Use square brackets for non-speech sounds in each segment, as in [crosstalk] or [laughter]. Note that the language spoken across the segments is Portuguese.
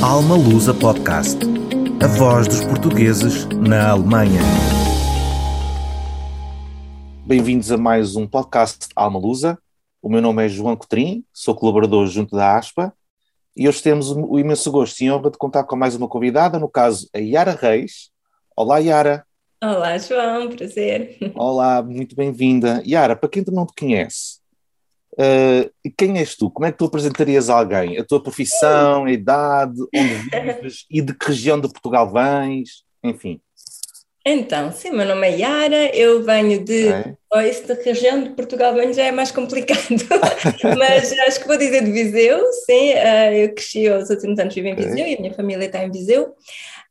Alma Lusa Podcast. A voz dos portugueses na Alemanha. Bem-vindos a mais um podcast Alma Lusa. O meu nome é João Cotrim, sou colaborador junto da ASPA e hoje temos o imenso gosto e honra de contar com mais uma convidada, no caso a Yara Reis. Olá, Yara. Olá, João, prazer. Olá, muito bem-vinda. Yara, para quem não te conhece, uh, quem és tu? Como é que tu apresentarias a alguém? A tua profissão, a idade, onde vives [laughs] e de que região de Portugal vens? Enfim. Então, sim, meu nome é Yara, eu venho de. É. Oh, isso da região de Portugal venho já é mais complicado, [laughs] mas acho que vou dizer de Viseu, sim. Uh, eu cresci aos últimos anos, vivo em Viseu é. e a minha família está em Viseu.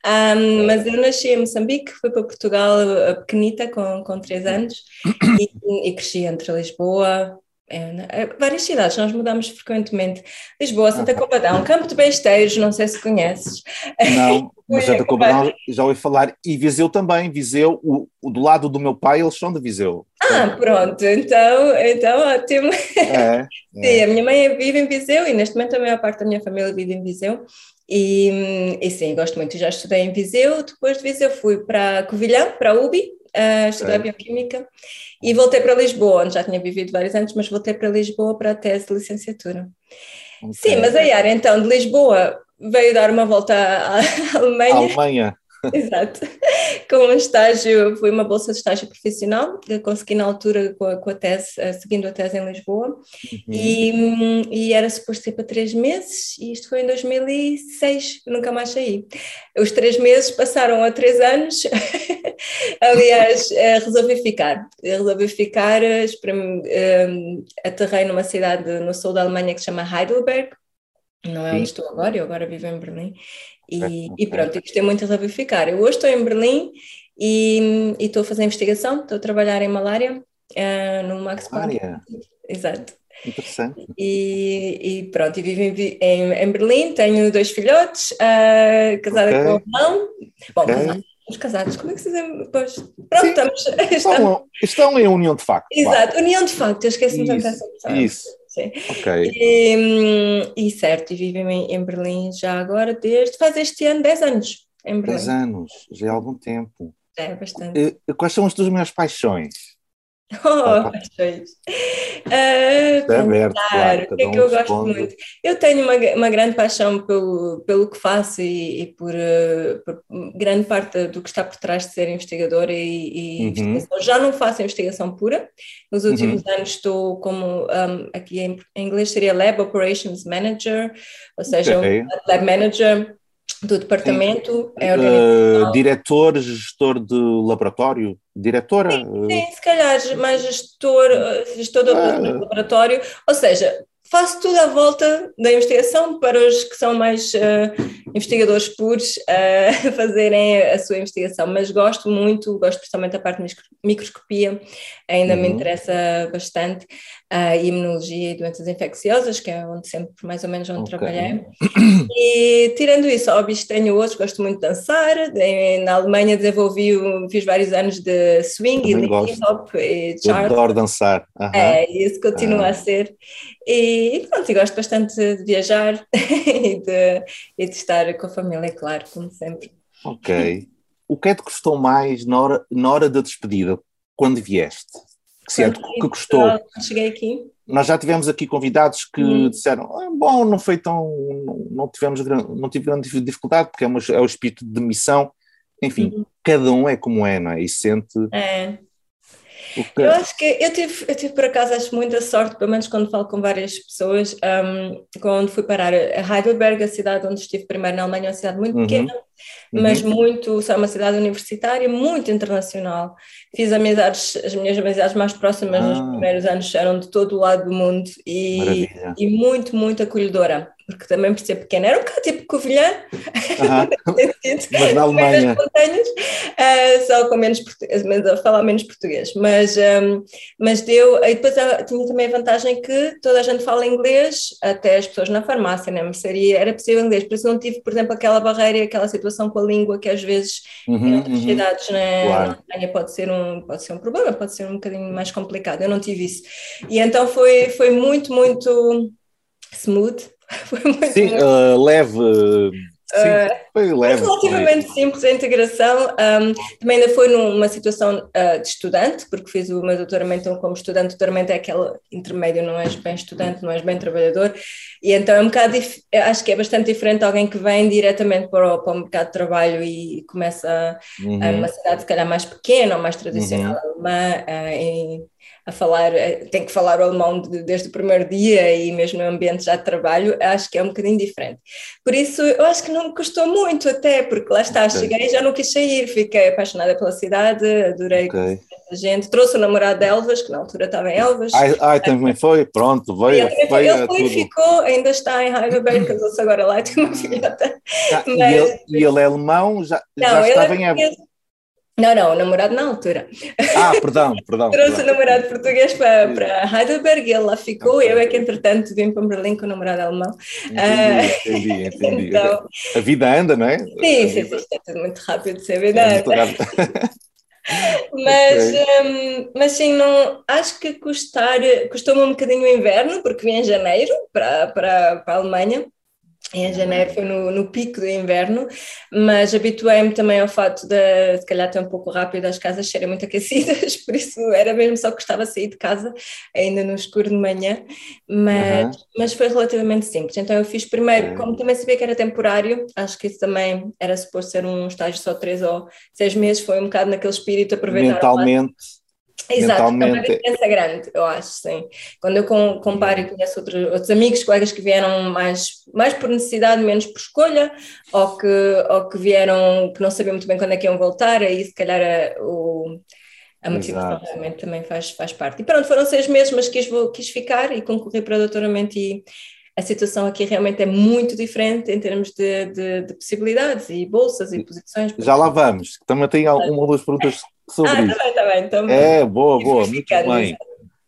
Um, mas eu nasci em Moçambique, fui para Portugal pequenita, com, com 3 anos, e, e cresci entre Lisboa, é, né? é, várias cidades, nós mudamos frequentemente. Lisboa, Santa ah. Combadão, Campo de Besteiros, não sei se conheces. Não, [laughs] mas Santa Combadão já ouvi falar, e Viseu também, Viseu, o, o, do lado do meu pai, eles são de Viseu. Ah, pronto, então, então ótimo. É, [laughs] Sim, é. a minha mãe vive em Viseu e neste momento a maior parte da minha família vive em Viseu. E, e sim, gosto muito. Já estudei em Viseu, depois de Viseu fui para Covilhã, para UBI, uh, estudar é. Bioquímica e voltei para Lisboa, onde já tinha vivido vários anos, mas voltei para Lisboa para a tese de licenciatura. Okay. Sim, mas a Yara, então, de Lisboa, veio dar uma volta à [laughs] Alemanha. Alemanha. Exato. Com um estágio, foi uma bolsa de estágio profissional, que consegui na altura com a, com a tese, eh, seguindo a tese em Lisboa, uhum. e, e, era suposto ser para três meses, e isto foi em 2006, nunca mais saí. Os três meses passaram a três anos, [laughs] aliás, eh, resolvi ficar, resolvi ficar, eh, aterrei numa cidade no sul da Alemanha que se chama Heidelberg, não é onde estou agora, eu agora vivo em Berlim, e, e pronto, gostei muito de revificar. Eu hoje estou em Berlim e, e estou a fazer investigação, estou a trabalhar em malária uh, no Max Malária? Exato. Interessante. E, e, pronto, e vivo em, em, em, Berlim, tenho dois filhotes, uh, casada okay. com o irmão. Bom, okay. casados, casados, como é que se diz? Pois, pronto, Sim, estamos, [laughs] estamos... Estão, em união de facto. Exato, claro. união de facto, eu esqueci-me de essa Isso. Sim. Ok. E, e, certo, e vivem em Berlim já agora desde faz este ano 10 anos. Em Berlim. 10 anos, já há algum tempo. É, bastante. Quais são as tuas maiores paixões? [laughs] Oh, paixões. Uh, é aberto, claro, o que é que eu gosto muito? Eu tenho uma, uma grande paixão pelo, pelo que faço e, e por, uh, por, grande parte do que está por trás de ser investigadora e, e uhum. investigação. Já não faço investigação pura, nos últimos uhum. anos estou como, um, aqui em, em, inglês seria Lab Operations Manager, ou seja, okay. um Lab Manager do departamento. É uh, diretor, gestor de laboratório? Diretora? Sim, sim se calhar mais gestor, gestor do ah. laboratório, ou seja, faço tudo à volta da investigação para os que são mais uh, investigadores puros uh, [laughs] fazerem a sua investigação, mas gosto muito, gosto principalmente da parte de microscopia, ainda uhum. me interessa bastante a imunologia e doenças infecciosas, que é onde sempre, mais ou menos, onde okay. trabalhei. E tirando isso, hobbies tenho outros, gosto muito de dançar, de, na Alemanha desenvolvi, fiz vários anos de swing e hip hop e charts. Adoro dançar. Uhum. É, isso continua uhum. a ser. E, pronto, e gosto bastante de viajar [laughs] e, de, e de estar com a família, claro, como sempre. Ok. O que é que gostou mais na hora, na hora da despedida, quando vieste? Que o que gostou? Cheguei aqui. Nós já tivemos aqui convidados que hum. disseram, ah, bom, não foi tão, não, tivemos, não tive grande dificuldade, porque é, uma, é o espírito de missão, enfim, uhum. cada um é como é, não é? E sente... É. Eu acho que eu tive, eu tive por acaso acho muita sorte, pelo menos quando falo com várias pessoas, um, quando fui parar a Heidelberg, a cidade onde estive primeiro na Alemanha, é uma cidade muito uhum. pequena, uhum. mas muito, é uma cidade universitária, muito internacional. Fiz amizades, as minhas amizades mais próximas ah. nos primeiros anos eram de todo o lado do mundo e, e muito, muito acolhedora porque também por ser pequena, era um bocado tipo Covilhã, [laughs] mas na Alemanha. montanhas, uh, só com menos português, a falar menos português, mas, um, mas deu, e depois tinha também a vantagem que toda a gente fala inglês, até as pessoas na farmácia, na mercearia, era possível inglês, por isso não tive, por exemplo, aquela barreira e aquela situação com a língua que às vezes uhum, em outras uhum. cidades né, claro. na Alemanha pode ser, um, pode ser um problema, pode ser um bocadinho mais complicado, eu não tive isso. E então foi, foi muito, muito smooth, [laughs] Sim, uh, leve. Sim, uh, foi leve. Relativamente foi. simples a integração. Um, também ainda foi numa situação uh, de estudante, porque fiz o meu doutoramento como estudante. O doutoramento é aquele intermédio, não és bem estudante, não és bem trabalhador. E então é um bocado, acho que é bastante diferente alguém que vem diretamente para o, para o mercado de trabalho e começa uhum. uma cidade, se calhar, mais pequena ou mais tradicional uhum. alemã. Uh, a falar, eh, tem que falar o alemão desde o primeiro dia e mesmo no ambiente já de trabalho, acho que é um bocadinho diferente. Por isso, eu acho que não me custou muito até, porque lá está, okay. cheguei e já não quis sair, fiquei apaixonada pela cidade, adorei okay. Gente, trouxe o namorado de Elvas, que na altura estava em Elvas. Ai, ai também foi, pronto, veio. Ele, veio ele foi e ficou, ainda está em Heidelberg, casou-se agora lá e tem uma filhota. Ah, Mas, e, ele, e, ele, é alemão, já, não, já estava é em não, não, o namorado na altura. Ah, perdão, perdão. Trouxe perdão. o namorado português para, para Heidelberg e ele lá ficou. Okay. Eu é que, entretanto, vim para Berlim com o namorado alemão. Entendi, uh, entendi. [laughs] entendi. Então, a vida anda, não é? Sim, sim, sim, é tudo muito rápido, se a vida é anda. Mas, okay. um, mas sim, não, acho que custar, custou-me um bocadinho o inverno, porque vim em janeiro para, para, para a Alemanha em janeiro foi no, no, pico do inverno, mas habituei-me também ao fato de, se calhar, ter um pouco rápido as casas serem muito aquecidas, [laughs] por isso era mesmo só que gostava de sair de casa, ainda no escuro de manhã, mas, uhum. mas foi relativamente simples. Então eu fiz primeiro, como também sabia que era temporário, acho que isso também era suposto ser um estágio só três ou seis meses, foi um bocado naquele espírito aproveitar. Mentalmente Exato, é uma diferença grande, eu acho, sim. Quando eu comparo e conheço outros, outros amigos, colegas que vieram mais, mais por necessidade, menos por escolha, ou que, ou que vieram que não sabiam muito bem quando é que iam voltar, aí se calhar a, o, a motivação realmente também faz, faz parte. E pronto, foram seis meses, mas quis, vou, quis ficar e concorrer para o doutoramento e a situação aqui realmente é muito diferente em termos de, de, de possibilidades e bolsas e posições. Já lá vamos, também tem uma ou duas perguntas sobre ah, isso. Está bem, está bem. Então, é, boa, boa, muito bem.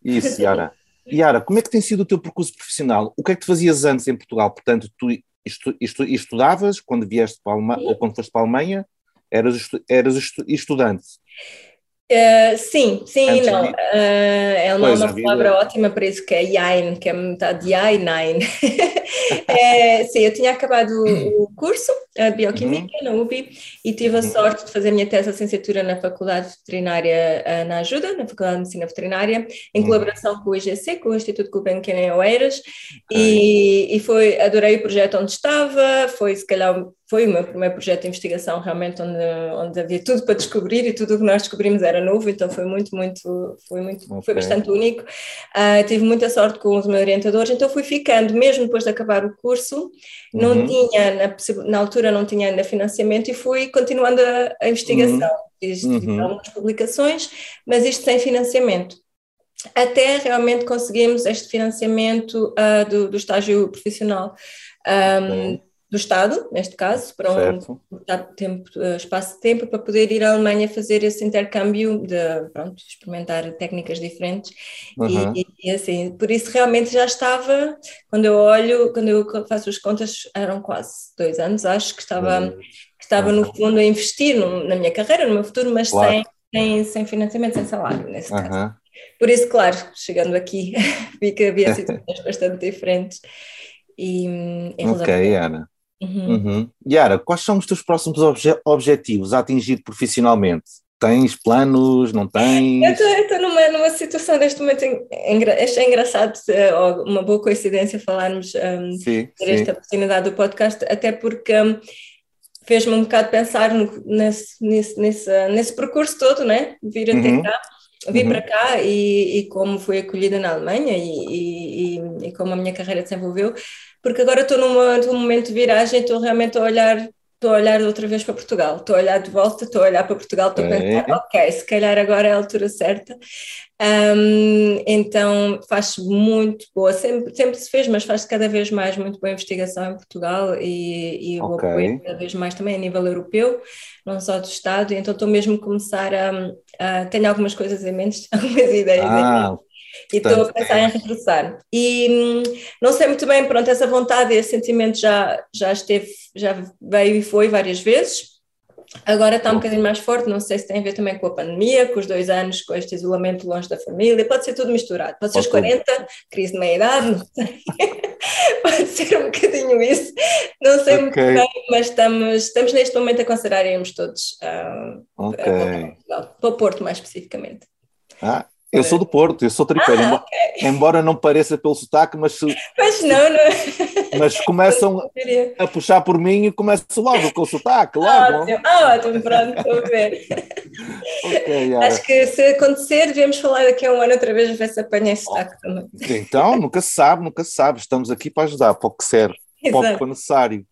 Isso, Yara. Yara, como é que tem sido o teu percurso profissional? O que é que tu fazias antes em Portugal? Portanto, tu estu, estu, estudavas quando vieste para a Alemanha, ou quando foste para a Alemanha, eras, estu, eras estu, estudante? Uh, sim, sim e não. Uh, é uma, uma palavra ótima para isso, que é Jain, que é metade de Jain. [laughs] [laughs] é, sim, eu tinha acabado o curso de Bioquímica uhum. na UBI e tive a uhum. sorte de fazer a minha tese de licenciatura na Faculdade Veterinária uh, na Ajuda, na Faculdade de Medicina Veterinária, em uhum. colaboração com o IGC, com o Instituto Gulbenkian em Oeiras, e, e foi, adorei o projeto onde estava, foi se calhar foi o meu primeiro projeto de investigação realmente onde, onde havia tudo para descobrir e tudo o que nós descobrimos era novo, então foi muito, muito, foi, muito, okay. foi bastante único. Uh, tive muita sorte com os meus orientadores, então fui ficando, mesmo depois de acabar o curso, uhum. não tinha, na, na, altura não tinha ainda financiamento e fui continuando a, a investigação. Uhum. Fiz uhum. algumas publicações, mas isto sem financiamento até realmente conseguimos este financiamento uh, do, do, estágio profissional. Um, do Estado, neste caso, para certo. um tempo, eh, espaço de tempo para poder ir à Alemanha fazer esse intercâmbio de, pronto, experimentar técnicas diferentes uhum. e, e, assim, por isso realmente já estava, quando eu olho, quando eu faço as contas, eram quase dois anos, acho que estava, uhum. que estava no fundo a investir no, na minha carreira, no meu futuro, mas claro. sem, sem, sem financiamento, sem salário, nesse uhum. caso. Por isso, claro, chegando aqui, [laughs] vi que havia [laughs] situações bastante diferentes. E, ok, Ana. Uhum. Uhum. Yara, quais são os teus próximos obje objetivos a atingir profissionalmente? Tens planos? Não tens? Eu estou numa, numa situação neste momento. Engra engraçado, eh, uma boa coincidência falarmos um, sim, ter esta oportunidade do podcast, até porque um, fez-me um bocado pensar no, nesse, nesse, nesse, nesse percurso todo, né? Vir até uhum. cá. Vim uhum. para cá e, e, como fui acolhida na Alemanha e, e, e como a minha carreira desenvolveu, porque agora estou num momento de viragem, estou realmente a olhar estou a olhar outra vez para Portugal, estou a olhar de volta, estou a olhar para Portugal, estou a pensar, ok, se calhar agora é a altura certa. Um, então faz muito boa, sempre, sempre se fez, mas faz cada vez mais muito boa investigação em Portugal e, e okay. o apoio cada vez mais também a nível europeu, não só do Estado, então estou mesmo a começar a, a tenho algumas coisas em mente, [laughs] algumas ideias ah, e estou a pensar em regressar. E hum, não sei muito bem, pronto, essa vontade, esse sentimento já, já esteve, já veio e foi várias vezes. Agora está um bocadinho mais forte, não sei se tem a ver também com a pandemia, com os dois anos, com este isolamento longe da família, pode ser tudo misturado. Pode ser os 40, crise de meia-idade, não sei. [laughs] pode ser um bocadinho isso, não sei okay. muito bem, mas estamos, estamos neste momento a considerar irmos todos uh, okay. para o Porto, mais especificamente. Ah, eu sou do Porto, eu sou tripeiro, ah, okay. embora não pareça pelo sotaque, mas, mas, não, não. mas começam [laughs] a puxar por mim e começo logo com o sotaque, logo. Ah, ótimo, ah, ótimo pronto, estou a ver. [laughs] okay, Acho que se acontecer, devemos falar daqui a um ano outra vez, ver se apanha esse sotaque oh. também. Então, nunca se sabe, nunca se sabe, estamos aqui para ajudar, para o que serve, para o que for necessário.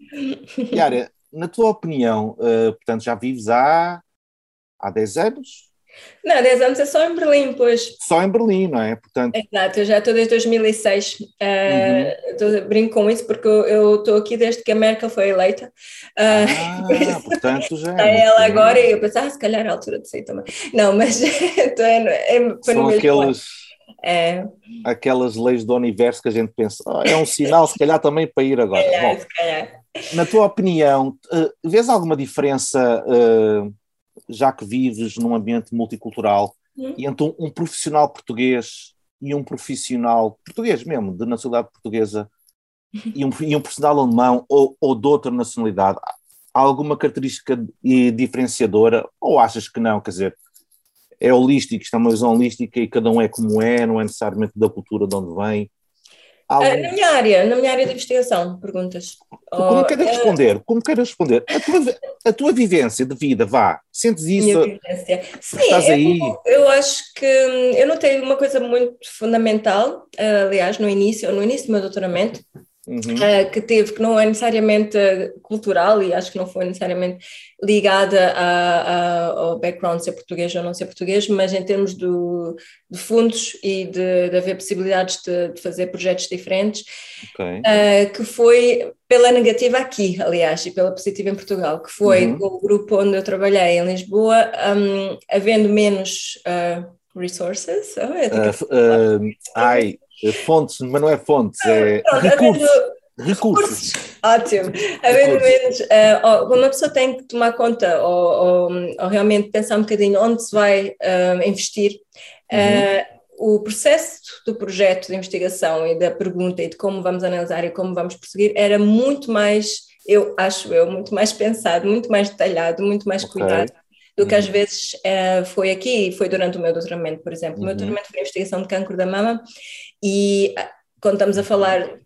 Yara, na tua opinião, uh, portanto, já vives há, há 10 anos? Não, 10 anos é só em Berlim, pois. Só em Berlim, não é? Portanto... Exato, eu já estou desde 2006. Uh, uhum. Brinco com isso porque eu estou aqui desde que a Merkel foi eleita. Uh, ah, [laughs] portanto já. Está ela agora e eu pensei, ah, se calhar é a altura de sair também. Não, mas [laughs] então, é, é, São aqueles. É. Aquelas leis do universo que a gente pensa, oh, é um sinal, se calhar também para ir agora. Calhar, Bom, se calhar. Na tua opinião, uh, vês alguma diferença uh, já que vives num ambiente multicultural, uhum. e então um profissional português e um profissional português mesmo, de nacionalidade portuguesa, e um, e um profissional alemão ou, ou de outra nacionalidade, há alguma característica diferenciadora ou achas que não? Quer dizer, é holístico, isto é uma visão holística e cada um é como é, não é necessariamente da cultura de onde vem. Algum... Ah, na minha área, na minha área de investigação, perguntas. Como oh, queres responder? Como queres responder? A tua, a tua vivência de vida, vá, sentes isso? Sim, Estás aí? Eu, eu, acho que hum, eu notei uma coisa muito fundamental, aliás, no início, no início do meu doutoramento, uhum. uh, que teve, que não é necessariamente cultural e acho que não foi necessariamente ligada a, a, ao background ser português ou não ser português, mas em termos do, de fundos e de, de haver possibilidades de, de fazer projetos diferentes, okay. uh, que foi pela negativa aqui, aliás, e pela positiva em Portugal, que foi uhum. o grupo onde eu trabalhei em Lisboa, um, havendo menos uh, resources. Oh, uh, ai, fontes, mas não é fontes, é recursos. Recursos. Ótimo. Havendo menos, uh, uma pessoa tem que tomar conta ou, ou, ou, realmente pensar um bocadinho onde se vai uh, investir. Uh, o processo do projeto de investigação e da pergunta e de como vamos analisar e como vamos prosseguir era muito mais, eu acho eu, muito mais pensado, muito mais detalhado, muito mais okay. cuidado do que às uhum. vezes uh, foi aqui, foi durante o meu doutoramento, por exemplo. O meu uhum. doutoramento foi investigação de cancro da mama e uh, quando estamos a falar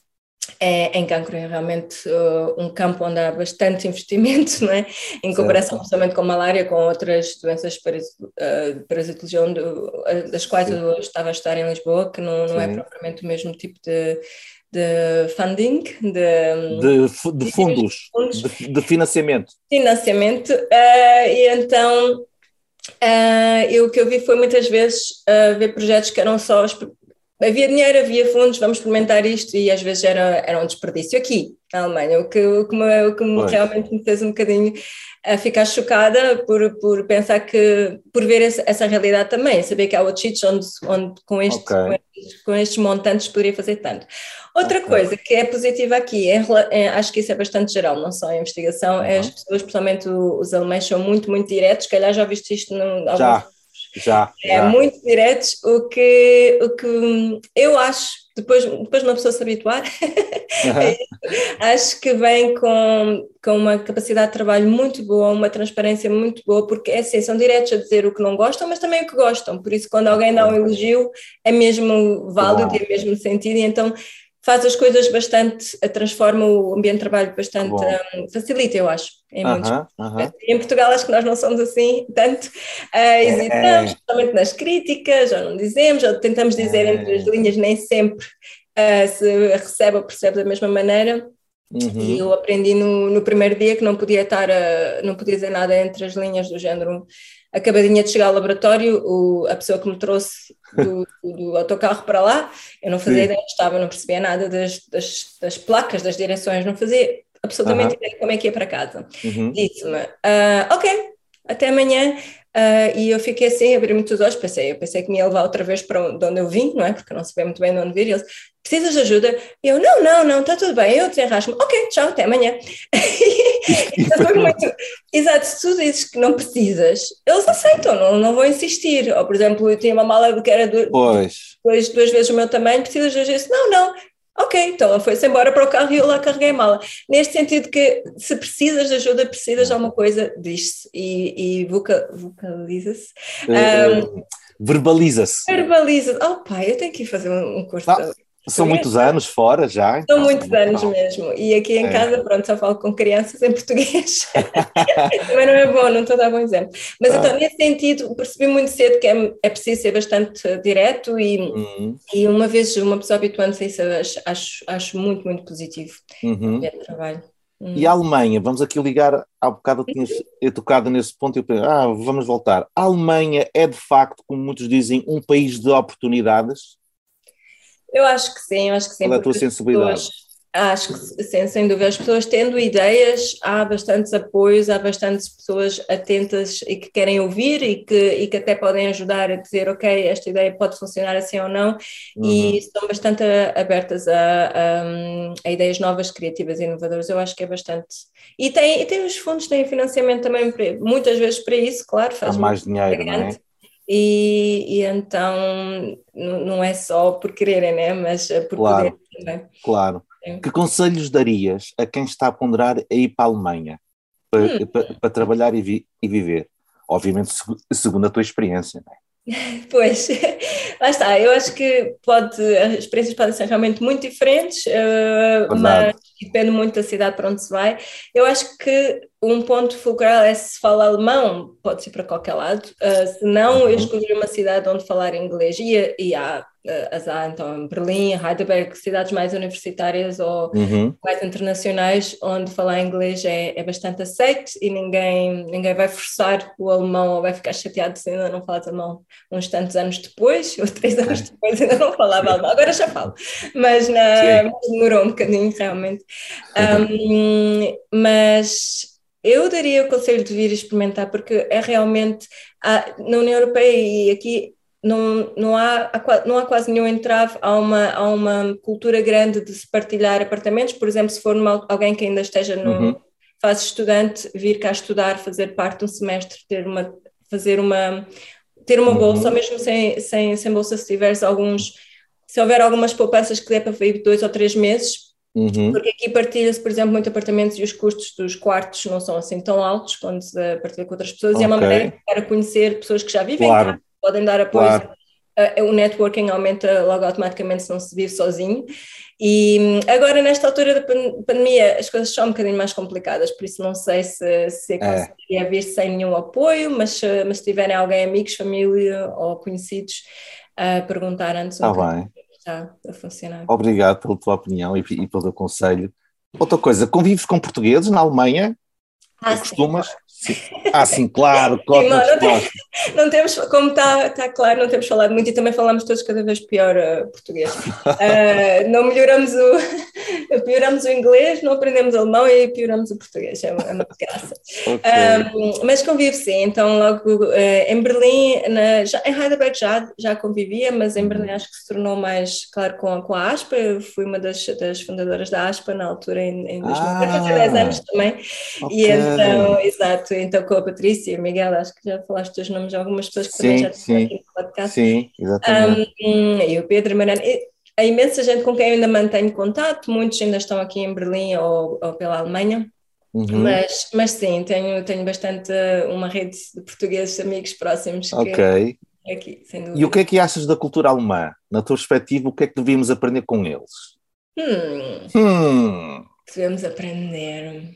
é, em cancro é realmente uh, um campo onde há bastante [laughs] investimento, não é? em comparação principalmente com malária, com outras doenças uh, parasitologia, uh, das quais eu estava a estudar em Lisboa, que não, não é propriamente o mesmo tipo de, de funding, de, de, de fundos, fundos. De, financiamento. Financiamento, e então uh, eu, o que eu vi foi muitas vezes uh, ver projetos que eram só havia dinheiro, havia fundos, vamos experimentar isto e às vezes era, era um desperdício aqui na Alemanha, o que, o que, me, o que me realmente me fez um bocadinho a ficar chocada por, por pensar que, por ver essa, essa realidade também, saber que há outros sítios onde, onde com, este, okay. com, estes, com, estes, montantes poderia fazer tanto. Outra okay. coisa que é positiva aqui, é, é, acho que isso é bastante geral, não só a investigação, uhum. é as pessoas, principalmente os alemães, são muito, muito diretos, se calhar já viste isto no, já. Já, é muito diretos, o que, o que eu acho, depois, depois uma pessoa se habituar, uhum. [laughs] acho que vem com, com uma capacidade de trabalho muito boa, uma transparência muito boa, porque é assim, são diretos a dizer o que não gostam, mas também o que gostam, por isso quando alguém dá um elogio é mesmo válido e é mesmo sentido, e então faz as coisas bastante, transforma o ambiente de trabalho bastante, um, facilita, eu acho, em uh -huh, uh -huh. Em Portugal acho que nós não somos assim tanto, uh, hesitamos, é, nas críticas, ou não dizemos, ou tentamos dizer é. entre as linhas, nem sempre uh, se recebe ou percebe da mesma maneira, Uhum. E eu aprendi no, no primeiro dia que não podia estar a, não podia dizer nada entre as linhas do género acabadinha de chegar ao laboratório, o, a pessoa que me trouxe do, do autocarro para lá, eu não fazia Sim. ideia, estava, não percebia nada das, das, das, placas, das direções, não fazia absolutamente ideia como é que ia para casa. Uhum. Disse-me, uh, ok, até amanhã, Uh, e eu fiquei assim, abri muitos olhos, pensei, eu pensei que me ia levar outra vez para onde eu vim, não é? Porque eu não sabia muito bem de onde vir. E eles, precisas de ajuda? E eu, não, não, não, está tudo bem, eu desenrasco-me. Ok, tchau, até amanhã. [laughs] foi muito... Exato, se tu dizes que não precisas, eles aceitam, não, não vão insistir. Ou, por exemplo, eu tinha uma mala que era duas, duas, duas vezes o meu tamanho, precisas de ajuda? Não, não, Ok, então ela foi-se embora para o carro e eu lá carreguei a mala. Neste sentido que se precisas de ajuda, precisas de alguma coisa, diz-se e, e voca, vocaliza-se. Um, uh, verbaliza-se. Verbaliza-se. Oh pai, eu tenho que ir fazer um curso. Ah, são muitos anos fora já. São muitos anos mesmo. E aqui em é. casa, pronto, só falo com crianças em português. [laughs] Também não é bom, não estou a dar bom exemplo. Mas ah. então, nesse sentido, percebi muito cedo que é, é preciso ser bastante direto e, uhum. e uma vez uma pessoa habituando-se a isso, acho, acho muito, muito positivo uhum. trabalho. Uhum. E a Alemanha, vamos aqui ligar, há bocado tinhas tocado nesse ponto e eu pensei, ah, vamos voltar. A Alemanha é de facto, como muitos dizem, um país de oportunidades? Eu acho que sim, eu acho que sim. Qual é a tua sensibilidade? Pessoas, acho que sim, sem dúvida. As pessoas tendo ideias, há bastantes apoios, há bastantes pessoas atentas e que querem ouvir e que, e que até podem ajudar a dizer, ok, esta ideia pode funcionar assim ou não, uhum. e estão bastante abertas a, a, a, ideias novas, criativas e inovadoras. Eu acho que é bastante. E tem, e tem os fundos, têm financiamento também, muitas vezes para isso, claro. Faz Há mais dinheiro, não é? E, e, então não é só por quererem, né? mas eh, por claro, poder também. Claro. Sim. Que conselhos darias a quem está a ponderar a ir para a Alemanha para, hum. para, para trabalhar e, vi, e, viver? Obviamente, segundo a tua experiência, não é? [laughs] Pois, lá está, eu acho que pode, as experiências podem ser realmente muito diferentes, uh, mas depende muito da cidade para onde se vai. Eu acho que um ponto fulcral é se fala alemão, pode ser para qualquer lado, uh, se não, eu uhum. escolheria uma cidade onde falar inglês, e, e há as há então Berlim, Heidelberg, cidades mais universitárias ou uhum. mais internacionais, onde falar inglês é, é bastante aceito e ninguém, ninguém vai forçar o alemão ou vai ficar chateado se ainda não falas alemão uns tantos anos depois, [laughs] ou três anos depois ainda não falava alemão, agora já falo, mas, na, mas demorou um bocadinho realmente. Um, mas eu daria o conselho de vir experimentar, porque é realmente na União Europeia e aqui não, não, há, não há quase nenhum entrave a uma, a uma cultura grande de se partilhar apartamentos. Por exemplo, se for numa, alguém que ainda esteja no uhum. fase estudante, vir cá estudar, fazer parte de um semestre, ter uma, fazer uma, ter uma uhum. bolsa, mesmo sem, sem, sem bolsa, se tiveres alguns, se houver algumas poupanças que dê para vir dois ou três meses, Uhum. Porque aqui partilha-se, por exemplo, muito apartamentos e os custos dos quartos não são assim tão altos quando se partilha com outras pessoas okay. e é uma maneira para conhecer pessoas que já vivem claro. cá, podem dar apoio. Claro. Uh, o networking aumenta logo automaticamente se não se vive sozinho. E hum, agora, nesta altura da pandemia, as coisas são um bocadinho mais complicadas, por isso não sei se, se é. conseguiria vir sem nenhum apoio, mas, mas se tiverem alguém, amigos, família ou conhecidos, uh, perguntar antes um bem. está a funcionar. Obrigado pela tua opinião e, e pelo teu conselho. Outra coisa, convives com portugueses na Alemanha? Ah, costumas? Sim. Sim. Ah, sim, claro, [laughs] claro. não, tem, [laughs] não, temos, como está tá claro, não temos falado muito e também falamos todos cada vez pior uh, português. Uh, [laughs] não melhoramos o, pioramos o inglês, não aprendemos alemão e pioramos o português, é uma, é uma desgraça. Okay. Um, mas convivo sim, então logo uh, em Berlim, na, já, em Heidelberg já, já convivia, mas em Berlim acho que se tornou mais claro com, com a ASPA, eu fui uma das, das fundadoras da ASPA na altura, em, em 2000, ah, 10 anos também, okay. e então, exato, então com a Patrícia e o Miguel, acho que já falaste dos nomes de algumas pessoas que sim, também já estiveram aqui no podcast. Sim, exatamente. Um, e o Pedro Mariana. A imensa gente com quem eu ainda mantenho contato, muitos ainda estão aqui em Berlim ou, ou pela Alemanha. Uhum. Mas, mas sim, tenho, tenho bastante uma rede de portugueses amigos próximos. Ok. Aqui, e o que é que achas da cultura alemã? Na tua perspectiva, o que é que devíamos aprender com eles? Hum. Hum. Devemos aprender.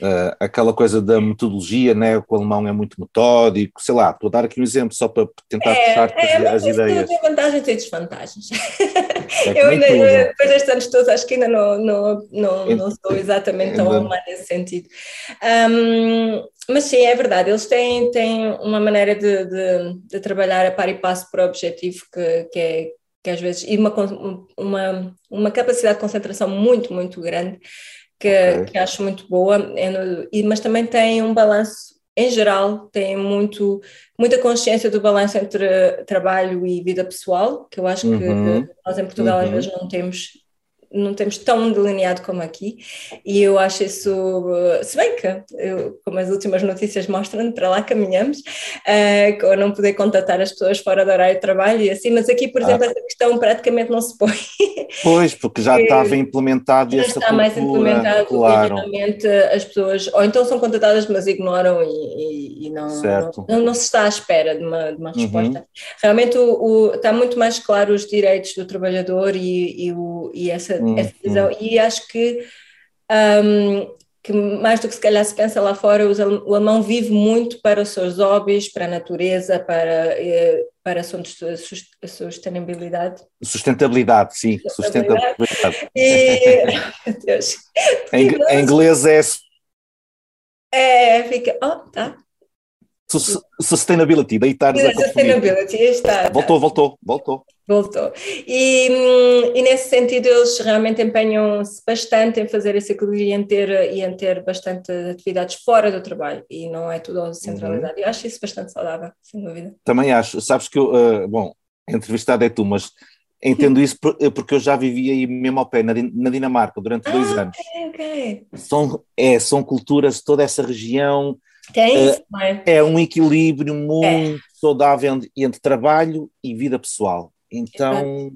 Uh, aquela coisa da metodologia, né? o alemão é muito metódico, sei lá, estou a dar aqui um exemplo só para tentar é, puxar é, as, as ideias. Tem vantagens e desvantagens. [laughs] É eu ainda, eu, depois destes anos todos, acho que ainda não, não, não, não sou exatamente tão alemã nesse sentido. Um, mas sim, é verdade, eles têm, têm uma maneira de, de, de trabalhar a par e passo para o objetivo que, que é que às vezes, e uma, uma, uma capacidade de concentração muito, muito grande, que, okay. que acho muito boa, é no, e, mas também tem um balanço em geral, têm muito, muita consciência do balanço entre trabalho e vida pessoal, que eu acho que uhum. nós em Portugal uhum. às vezes não temos não temos tão delineado como aqui, e eu acho isso, se bem que, eu, como as últimas notícias mostram, para lá caminhamos, uh, não poder contatar as pessoas fora do horário de trabalho e assim, mas aqui, por exemplo, ah. essa questão praticamente não se põe. Pois, porque já [laughs] estava implementado já está cultura, mais implementado, claro. as pessoas, ou então são contatadas, mas ignoram e, e, e não, não, não, não, se está à espera de uma, de uma uhum. resposta. Uhum. Realmente o, o, está muito mais claro os direitos do trabalhador e, e, o, e essa uhum. essa visão. E acho que, um, que mais do que se calhar se pensa lá fora, o alemão vive muito para os seus hobbies, para a natureza, para, eh, para assuntos de sustentabilidade. Sustentabilidade, sim, sustentabilidade. E, [laughs] meu Deus. Em, em inglês é. É, fica. Oh, tá. Sustainability, deitar Sustainability, está. Voltou, voltou, voltou. Voltou. E, hum, e nesse sentido eles realmente empenham-se bastante em fazer esse equilíbrio e em ter, e em ter bastante atividades fora do trabalho e não é tudo centralizado. Uhum. Eu acho isso bastante saudável, sem dúvida. Também acho. Sabes que eu, uh, bom, entrevistado é tu, mas entendo isso eh, porque eu já vivi aí mesmo ao pé, na, na Dinamarca, durante ah, dois anos. Ok, ok. São, é, são culturas, toda essa região tem isso, é? é um equilíbrio muito é. saudável entre trabalho e vida pessoal. Então,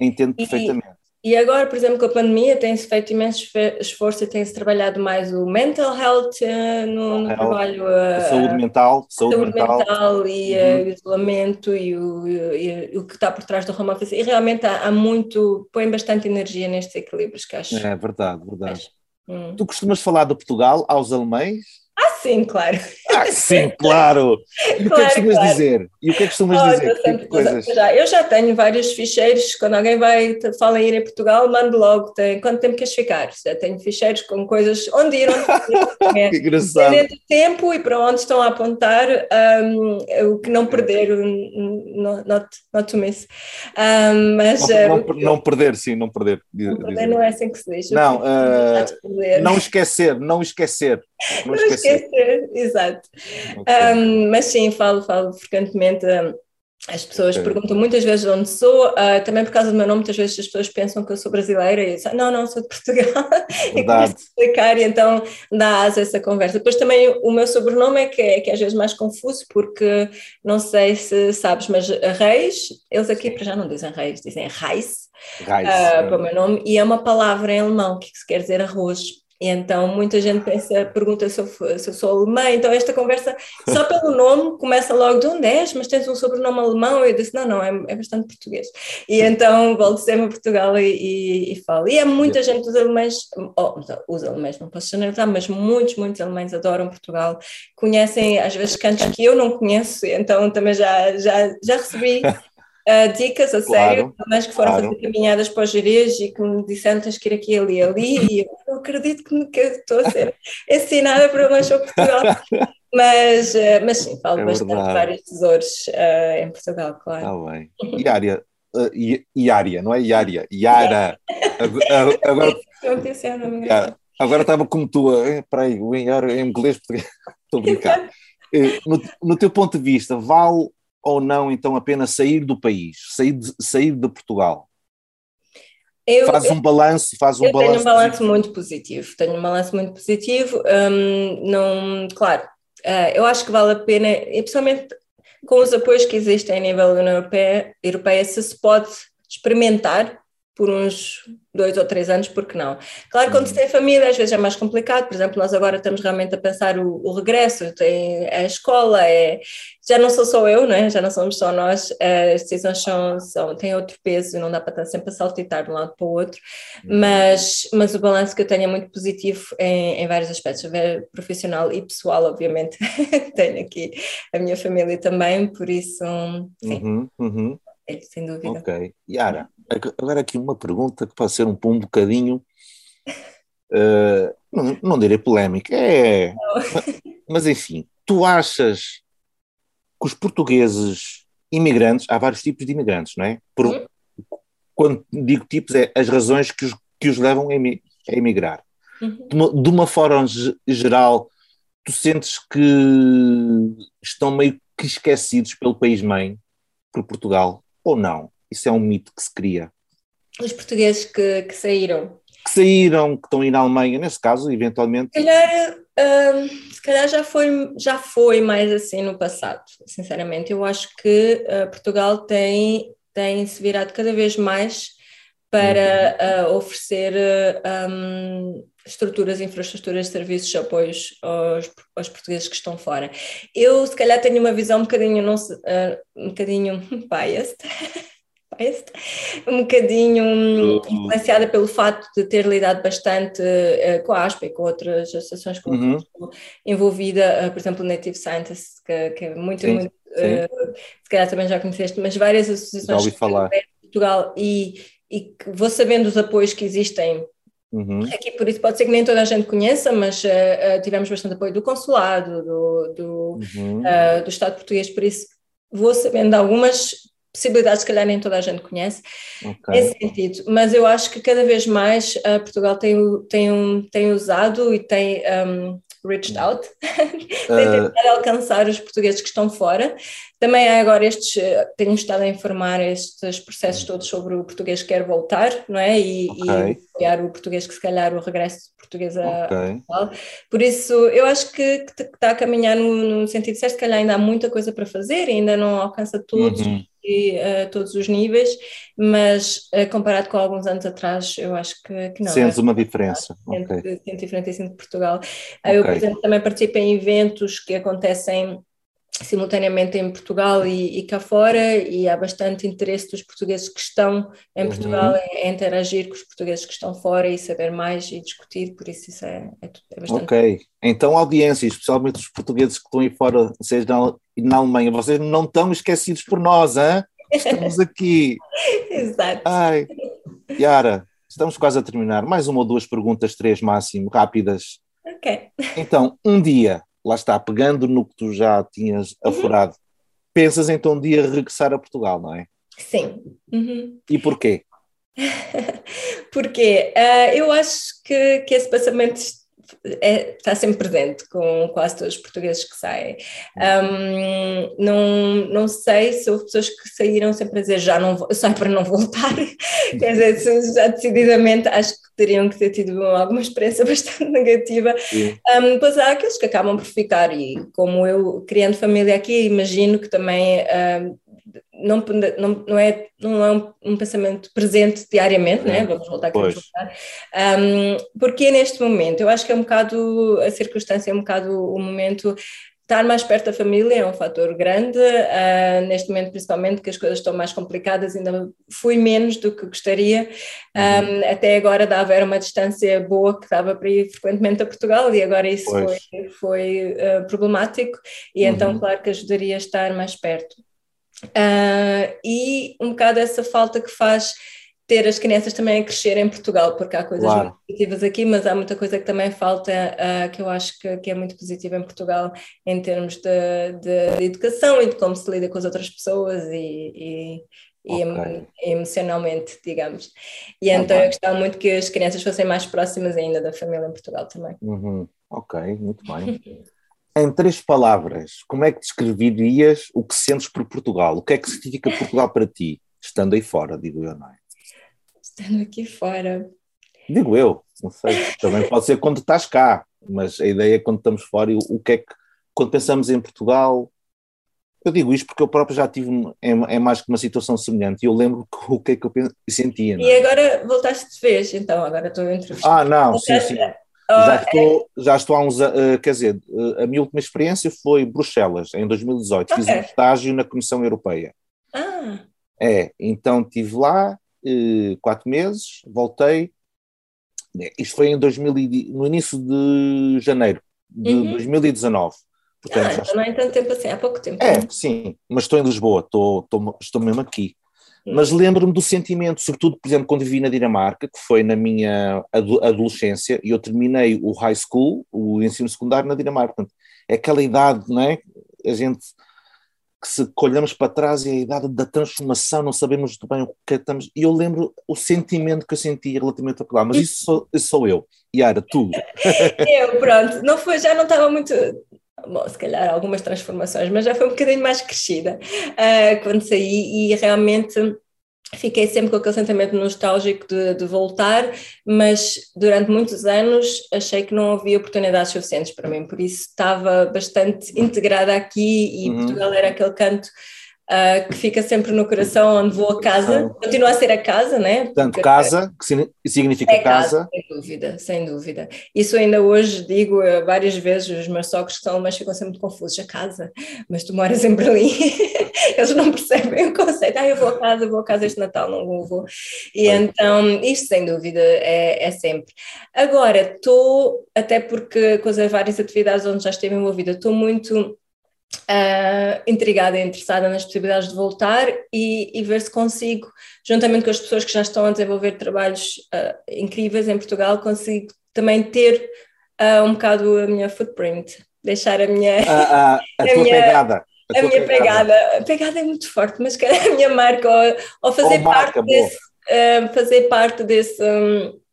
entendo e, perfeitamente. E agora, por exemplo, com a pandemia, tem-se feito imenso esforço e tem-se trabalhado mais o mental health uh, no, no health, trabalho. Uh, saúde mental. Saúde, saúde mental. mental e uhum. uh, isolamento e o, e, e o, que está por trás do home office. E realmente há, há, muito, põe bastante energia nestes equilíbrios que acho. É verdade, verdade. Hum. Tu costumas falar de Portugal aos alemães? Ah, sim, claro. Ah, sim, claro. [laughs] E claro, o que é que costumas claro. dizer? E o que é que costumas oh, dizer? Eu, tipo coisas? Já, eu já tenho vários ficheiros, quando alguém vai, fala em ir em Portugal, mando logo, tem, quanto tempo queres ficar? Já tenho ficheiros com coisas, onde ir, onde [laughs] ir. que engraçado. Dependendo do tempo e para onde estão a apontar, um, o que não perder, not, not to miss. Um, mas, não, não, uh, não, perder, sim, não perder. Não perder não é assim que se diz. Não, uh, não esquecer, não esquecer. Não, esquecer. esquecer. exato. Okay. Um, mas sim, falo, falo frequentemente. As pessoas okay. perguntam muitas vezes de onde sou, uh, também por causa do meu nome, muitas vezes as pessoas pensam que eu sou brasileira e eu digo, não, não, sou de Portugal. [laughs] e começo a explicar e então dá asa essa conversa. Depois também o meu sobrenome é que, é que é às vezes mais confuso, porque não sei se sabes, mas Reis, eles aqui para já não dizem Reis, dizem Reis, Reis uh, para o meu nome, e é uma palavra em alemão que quer dizer arroz. E então muita gente pensa, pergunta se eu, se eu, sou alemã, então esta conversa, só pelo nome, começa logo de onde és, mas tens um sobrenome alemão, e eu disse, não, não, é, é bastante português. E então volto sempre a Portugal e, e, e, falo. E há muita gente dos alemães, oh, os alemães não posso generalizar, mas muitos, muitos alemães adoram Portugal, conhecem às vezes cantos que eu não conheço, então também já, já, já recebi [laughs] uh, dicas a sério, mas que foram claro. fazer caminhadas para os Jerez e que me disseram tens que ir aqui, ali, ali, e eu não acredito que, que estou a ser ensinada para uma show Portugal. [laughs] Mas, uh, mas sim, falo é bastante de vários tesouros uh, em Portugal, claro. Está bem. E área? Iária, não é Iária? Iara. agora, agora estava como tu, aí, o Iara em inglês, [laughs] estou a brincar. No, no teu ponto de vista, vale ou não então apenas sair do país, sair de, sair de Portugal? Eu, faz um balanço, faz um balanço. Tenho um balanço muito positivo, tenho um balanço muito positivo. Hum, não, claro, uh, eu acho que vale a pena, e principalmente com os apoios que existem a nível da União Europeia, Europeia se se pode experimentar por uns dois ou três anos, porque não? Claro, quando se tem família, às vezes é mais complicado. Por exemplo, nós agora estamos realmente a pensar o, o regresso, tem a escola, é, já não sou só eu, né? já não somos só nós, as decisões são, são, têm outro peso e não dá para estar sempre a saltitar de um lado para o outro, uhum. mas, mas o balanço que eu tenho é muito positivo em, em vários aspectos, profissional e pessoal, obviamente. [laughs] tenho aqui a minha família também, por isso, sim. Uhum, uhum. É, sem dúvida. Ok. Yara, agora aqui uma pergunta que pode ser um, um bocadinho, uh, não, não direi polémica, é, mas, mas enfim, tu achas que os portugueses imigrantes, há vários tipos de imigrantes, não é? Por, uhum. Quando digo tipos, é as razões que os, que os levam a emigrar. Uhum. De, uma, de uma forma geral, tu sentes que estão meio que esquecidos pelo país-mãe, por Portugal, ou não? Isso é um mito que se cria. Os portugueses que, que saíram. Que saíram, que estão aí na Alemanha, nesse caso, eventualmente. Se calhar, hum, se calhar já, foi, já foi mais assim no passado, sinceramente. Eu acho que uh, Portugal tem, tem se virado cada vez mais para uh, oferecer uh, um, estruturas, infraestruturas, serviços, apoios aos, aos, portugueses que estão fora. Eu, se calhar, tenho uma visão um bocadinho, não se, uh, um bocadinho [laughs] biased, [laughs] biased um bocadinho influenciada pelo facto de ter lidado bastante uh, com a ASPA e com outras associações com uhum. envolvida, uh, por exemplo, Native Scientists, que, que é muito, sim, muito sim. se calhar também já conheceste, mas várias associações já ouvi falar. em Portugal e e vou sabendo os apoios que existem uhum. aqui, por isso pode ser que nem toda a gente conheça, mas uh, uh, tivemos bastante apoio do consulado, do, do, uhum. uh, do Estado português, por isso vou sabendo algumas possibilidades que calhar nem toda a gente conhece okay. nesse sentido, mas eu acho que cada vez mais Portugal tem, tem, um, tem usado e tem um, reached out, [laughs] tem tentado alcançar os portugueses que estão fora. Também há agora estes, eh, tenho estado a informar estes processos todos sobre o português que quer voltar, não é? E, okay. e o português que se calhar o regresso português a okay. Portugal. Por isso, eu acho que, que está a caminhar no, no sentido certo, se calhar ainda há muita coisa para fazer, ainda não alcança todos. Uhum e, uh, todos os níveis, mas uh, comparado com alguns anos atrás, eu acho que, que não. Sentes uma diferença. Sente, okay. diferença de Portugal. Okay. Eu, por exemplo, também participo em eventos que acontecem simultaneamente em Portugal e, e, cá fora e há bastante interesse dos portugueses que estão em Portugal uhum. em, em, interagir com os portugueses que estão fora e saber mais e discutir, por isso isso é, é, é bastante... Ok, então audiência, especialmente os portugueses que estão aí fora, seja na, na Alemanha, vocês não estão esquecidos por nós, hein? estamos aqui. [laughs] Exato. Ai, Yara, estamos quase a terminar, mais uma ou duas perguntas, três máximo, rápidas. Ok. Então, um dia lá está, pegando no que tu já tinhas uhum. afurado, pensas então um dia regressar a Portugal, não é? Sim. Uhum. E porquê? [laughs] Porque uh, eu acho que, que esse pensamento é, está sempre presente com quase todos os portugueses que saem. Um, não, não sei se houve pessoas que saíram sempre a dizer já não vou, [laughs] saio para não voltar, [laughs] quer dizer, já decididamente acho que teriam que ter tido alguma experiência [laughs] bastante negativa. Um, pois há aqueles que acabam por ficar, e como eu, criando família aqui, imagino que também. Um, não, não, não, é, não é um, um pensamento presente diariamente, né? vamos voltar aqui vamos voltar. Um, porque neste momento, eu acho que é um bocado a circunstância, é um bocado o momento estar mais perto da família é um fator grande, uh, neste momento principalmente que as coisas estão mais complicadas, ainda fui menos do que gostaria, um, uhum. até agora dava era uma distância boa que dava para ir frequentemente a Portugal e agora isso pois. foi, foi uh, problemático e então uhum. claro que ajudaria a estar mais perto. Uh, e um bocado essa falta que faz ter as crianças também a crescer em Portugal, porque há coisas claro. muito positivas aqui, mas há muita coisa que também falta, uh, que eu acho que, que, é muito positiva em Portugal, em termos de, de, de, educação e de como se lida com as outras pessoas e, e, okay. e emocionalmente, digamos. E tá então eu gostava muito que as crianças fossem mais próximas ainda da família em Portugal também. Uhum. Ok, muito bem. [laughs] em três palavras, como é que descreverias o que sentes por Portugal? O que é que significa Portugal para ti, estando aí fora, digo eu, não é? Estando aqui fora. Digo eu, não sei. Também pode ser quando estás cá, mas a ideia é quando estamos fora e o que é que, quando pensamos em Portugal, eu digo isto porque eu próprio já tive é, mais que uma situação semelhante e eu lembro o que é que eu sentia. Não? É? E agora voltaste de vez, então, agora estou a entrevistar. Ah, não, sim, sim. Já estou, já estou há uns uh, quer dizer, uh, a minha última experiência foi Bruxelas, em 2018. Okay. Fiz um estágio na Comissão Europeia. Ah. É, então estive lá uh, quatro meses, voltei. Isto foi em 2000, no início de janeiro de uhum. 2019. Portanto, ah, então não é tanto tempo assim, há pouco tempo. É, sim, mas estou em Lisboa, estou, estou, estou mesmo aqui. Mas lembro-me do sentimento, sobretudo, por exemplo, quando vivi na Dinamarca, que foi na minha adolescência, e eu terminei o high school, o ensino secundário na Dinamarca. Portanto, é aquela idade, não é? A gente que se colhamos para trás e a idade da transformação, não sabemos muito bem o que estamos. E eu lembro o sentimento que eu senti relativamente a lá, mas isso sou, isso sou eu. Yara, tu. [laughs] eu, pronto, não foi, já não estava muito. Bom, se calhar algumas transformações, mas já foi um bocadinho mais crescida uh, quando saí e realmente fiquei sempre com aquele sentimento nostálgico de, de, voltar, mas durante muitos anos achei que não havia oportunidades suficientes para mim, por isso estava bastante integrada aqui e uhum. Portugal era aquele canto uh, que fica sempre no coração, onde vou a casa, continua a ser a casa, né? Portanto, casa, que significa é casa, casa. Sem dúvida, sem dúvida. Isso ainda hoje digo uh, várias vezes, os meus sogros que são mas ficam sempre confusos, a casa, mas tu moras em Berlim, [laughs] eles não percebem o conceito, ah, eu vou a casa, vou a casa este Natal, não vou, vou. E é. então, isto sem dúvida é, é sempre. Agora, estou, até porque com as várias atividades onde já esteve envolvida, estou muito uh, intrigada e interessada nas possibilidades de voltar e, e, ver se consigo, juntamente com as pessoas que já estão a desenvolver trabalhos uh, incríveis em Portugal, consigo também ter uh, um bocado a minha footprint, deixar a minha. a, a, [laughs] a tua minha, pegada. A, a minha pegada. pegada. A pegada é muito forte, mas que a minha marca, ou, ou fazer, oh, parte desse, fazer parte desse. Um,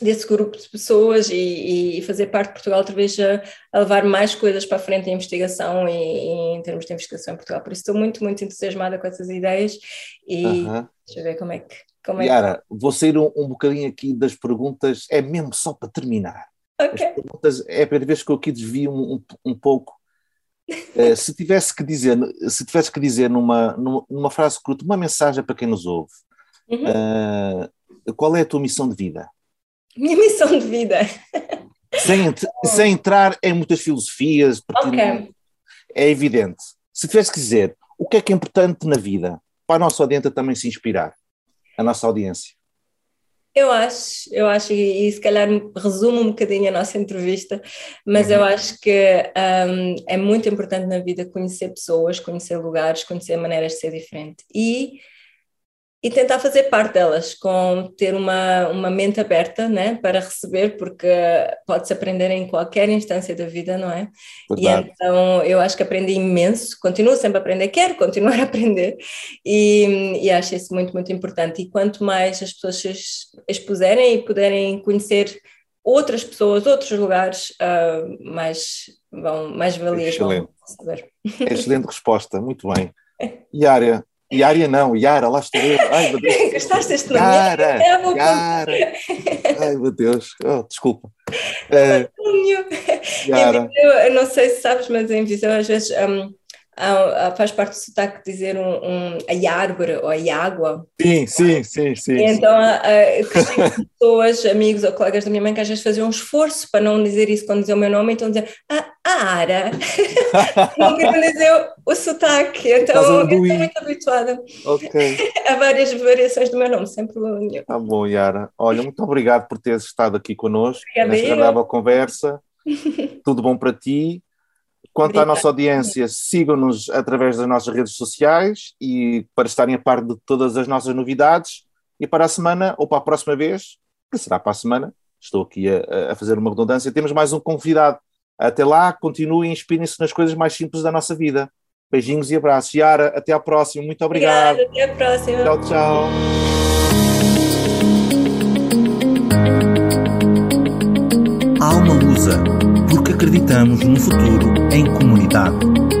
desse grupo de pessoas e, e, fazer parte de Portugal outra vez a, levar mais coisas para a frente em investigação e, e, em termos de investigação em Portugal. Por isso estou muito, muito entusiasmada com essas ideias e uh -huh. deixa eu ver como é que. Como Yara, é que... vou sair um, um bocadinho aqui das perguntas, é mesmo só para terminar. Okay. As perguntas, é a primeira vez que eu aqui desvio um, um, um pouco. Uh, [laughs] se tivesse que dizer, se tivesse que dizer numa, numa, numa frase curta, uma mensagem para quem nos ouve, uh, qual é a tua missão de vida? Minha [laughs] missão de vida. Sem, sem entrar em muitas filosofias, porque okay. é evidente. Se tivesse que dizer o que é que é importante na vida para a nossa audiência também se inspirar, a nossa audiência. Eu acho, eu acho, e, se calhar resumo um bocadinho a nossa entrevista, mas uhum. eu acho que um, é muito importante na vida conhecer pessoas, conhecer lugares, conhecer maneiras de ser diferente. E e tentar fazer parte delas, com ter uma, uma mente aberta né, para receber, porque pode-se aprender em qualquer instância da vida, não é? Verdade. E então eu acho que aprendi imenso, continuo sempre a aprender, quero continuar a aprender, e, e acho isso muito, muito importante. E quanto mais as pessoas se expuserem e puderem conhecer outras pessoas, outros lugares, uh, mais, vão, mais valias Excelente. Excelente resposta, muito bem. [laughs] Yara, Yara não, Yara, lá estou eu. Ai, meu Deus. [laughs] Gostaste deste nome? Yara, é Yara. [laughs] Ai, meu Deus. Oh, desculpa. Uh, Yara. Eu não sei se sabes, mas em Viseu às vezes um, faz parte do sotaque dizer um, um, a árvore ou a água. Sim, sim, sim, sim. E então, uh, pessoas, amigos ou colegas da minha mãe que às vezes faziam um esforço para não dizer isso quando diziam o meu nome, então dizer ah, a Ara. [laughs] não queriam dizer o, o sotaque, então eu estou muito habituada okay. [laughs] a várias variações do meu nome, sempre o Tá bom, Yara. Olha, muito obrigado por teres estado aqui connosco Obrigada nesta agradável conversa. [laughs] Tudo bom para ti Quanto Obrigada. à nossa audiência, sigam-nos através das nossas redes sociais e para estarem a par de todas as nossas novidades. E para a semana, ou para a próxima vez, que será para a semana, estou aqui a, a fazer uma redundância, temos mais um convidado. Até lá, continuem e inspirem-se nas coisas mais simples da nossa vida. Beijinhos e abraços. Yara, até à próxima. Muito obrigado. Obrigada, até a próxima. Tchau, tchau. Alma Lusa, porque acreditamos no futuro em comunidade.